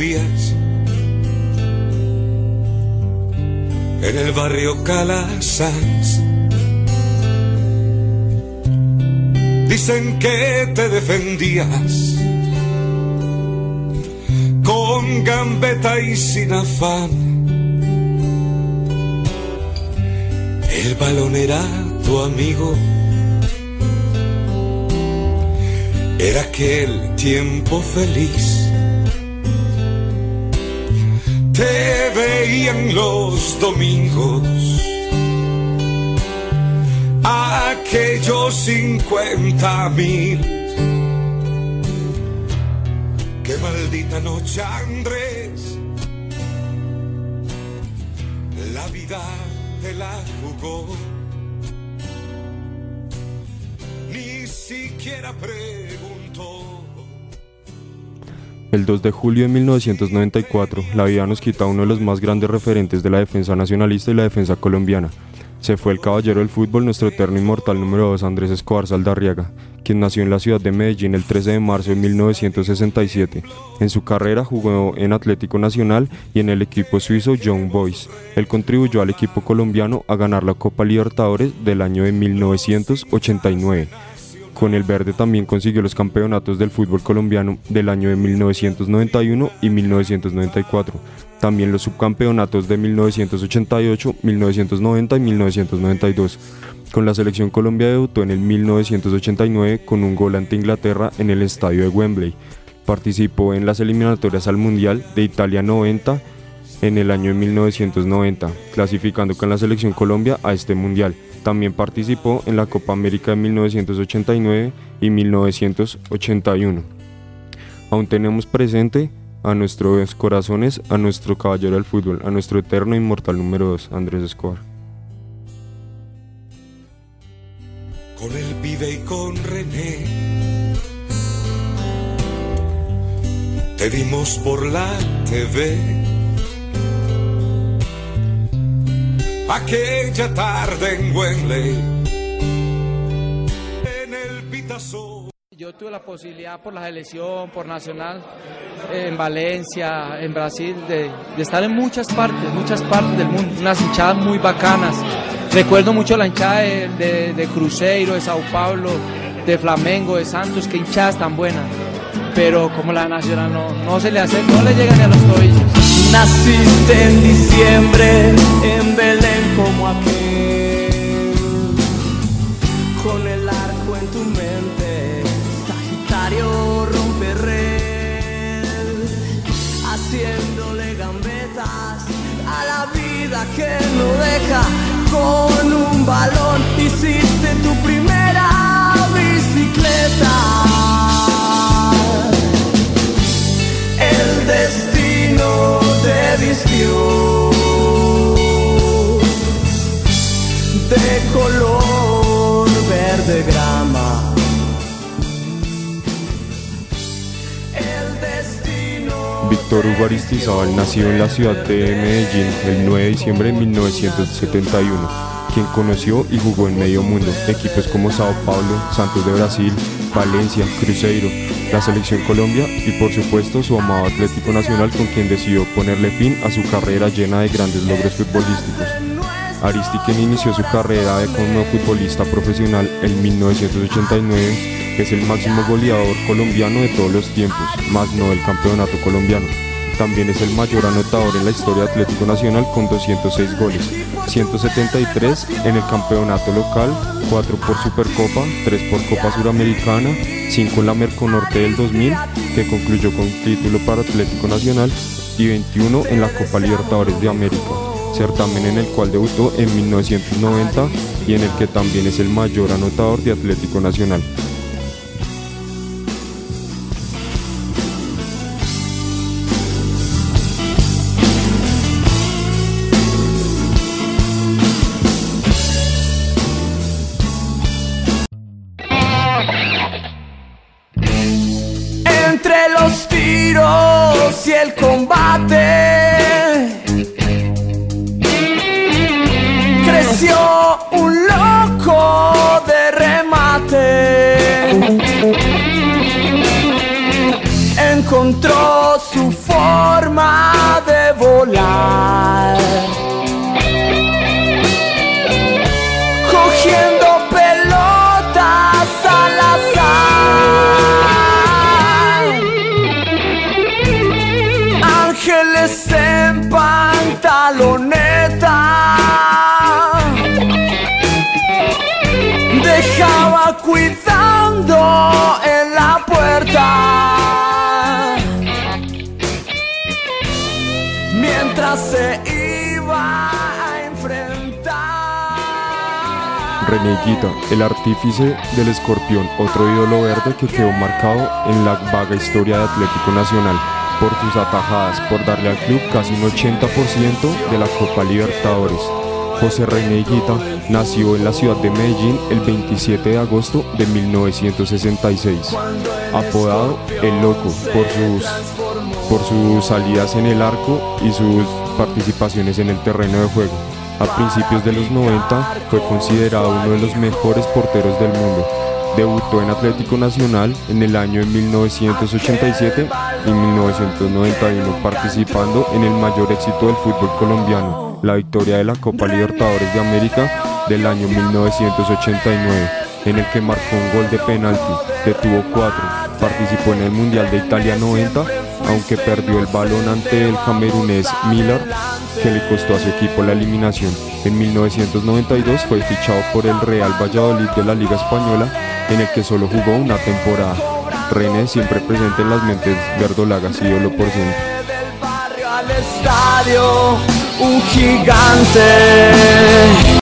en el barrio Calasanz. Dicen que te defendías con gambeta y sin afán. El balón era tu amigo. Era aquel tiempo feliz veían los domingos. Aquellos cincuenta mil. Qué maldita noche, Andrés. La vida te la jugó. Ni siquiera preguntó. El 2 de julio de 1994, la vida nos quita uno de los más grandes referentes de la defensa nacionalista y la defensa colombiana. Se fue el caballero del fútbol, nuestro eterno inmortal número 2, Andrés Escobar Saldarriaga, quien nació en la ciudad de Medellín el 13 de marzo de 1967. En su carrera jugó en Atlético Nacional y en el equipo suizo Young Boys. Él contribuyó al equipo colombiano a ganar la Copa Libertadores del año de 1989 con el verde también consiguió los campeonatos del fútbol colombiano del año de 1991 y 1994. También los subcampeonatos de 1988, 1990 y 1992. Con la selección Colombia debutó en el 1989 con un gol ante Inglaterra en el estadio de Wembley. Participó en las eliminatorias al Mundial de Italia 90 en el año de 1990, clasificando con la selección Colombia a este Mundial. También participó en la Copa América de 1989 y 1981. Aún tenemos presente a nuestros corazones, a nuestro caballero del fútbol, a nuestro eterno inmortal número 2, Andrés Escobar. Con el pibe y con René. Te vimos por la TV. Aquella tarde en Wembley. En el Pitazo. Yo tuve la posibilidad por la selección, por Nacional, en Valencia, en Brasil, de, estar en muchas partes, muchas partes del mundo, unas hinchadas muy bacanas. Recuerdo mucho la hinchada de, de- Cruzeiro, de Sao Paulo, de Flamengo, de Santos, que hinchadas tan buenas. Pero como la Nacional no, no se le hace, no le llegan ni a los tobillos. Naciste en diciembre en Belén como aquel, con el arco en tu mente, Sagitario rompe red, haciéndole gambetas a la vida que no deja. Con un balón hiciste tu de color verde grama. Víctor Hugo Aristizábal nació en la ciudad de Medellín el 9 de diciembre de 1971, quien conoció y jugó en medio mundo equipos como Sao Paulo, Santos de Brasil, Valencia, Cruzeiro, la Selección Colombia y por supuesto su amado Atlético Nacional con quien decidió ponerle fin a su carrera llena de grandes logros futbolísticos. Aristi, quien inició su carrera como futbolista profesional en 1989, es el máximo goleador colombiano de todos los tiempos, más no del campeonato colombiano. También es el mayor anotador en la historia de Atlético Nacional con 206 goles, 173 en el campeonato local, 4 por Supercopa, 3 por Copa Suramericana, 5 en la Merconorte del 2000, que concluyó con título para Atlético Nacional, y 21 en la Copa Libertadores de América certamen en el cual debutó en 1990 y en el que también es el mayor anotador de Atlético Nacional. entre los tiros y el combate. Remate. Se iba a enfrentar. René Higuita, el artífice del escorpión, otro ídolo verde que quedó marcado en la vaga historia de Atlético Nacional por sus atajadas, por darle al club casi un 80% de la Copa Libertadores. José René Higuita nació en la ciudad de Medellín el 27 de agosto de 1966, apodado El Loco por sus, por sus salidas en el arco y sus participaciones en el terreno de juego. A principios de los 90 fue considerado uno de los mejores porteros del mundo. Debutó en Atlético Nacional en el año de 1987 y 1991 participando en el mayor éxito del fútbol colombiano, la victoria de la Copa Libertadores de América del año 1989, en el que marcó un gol de penalti, detuvo cuatro, participó en el Mundial de Italia 90, aunque perdió el balón ante el camerunés Miller, que le costó a su equipo la eliminación. En 1992 fue fichado por el Real Valladolid de la Liga Española, en el que solo jugó una temporada. René siempre presente en las mentes verdolagas, ídolo por siempre.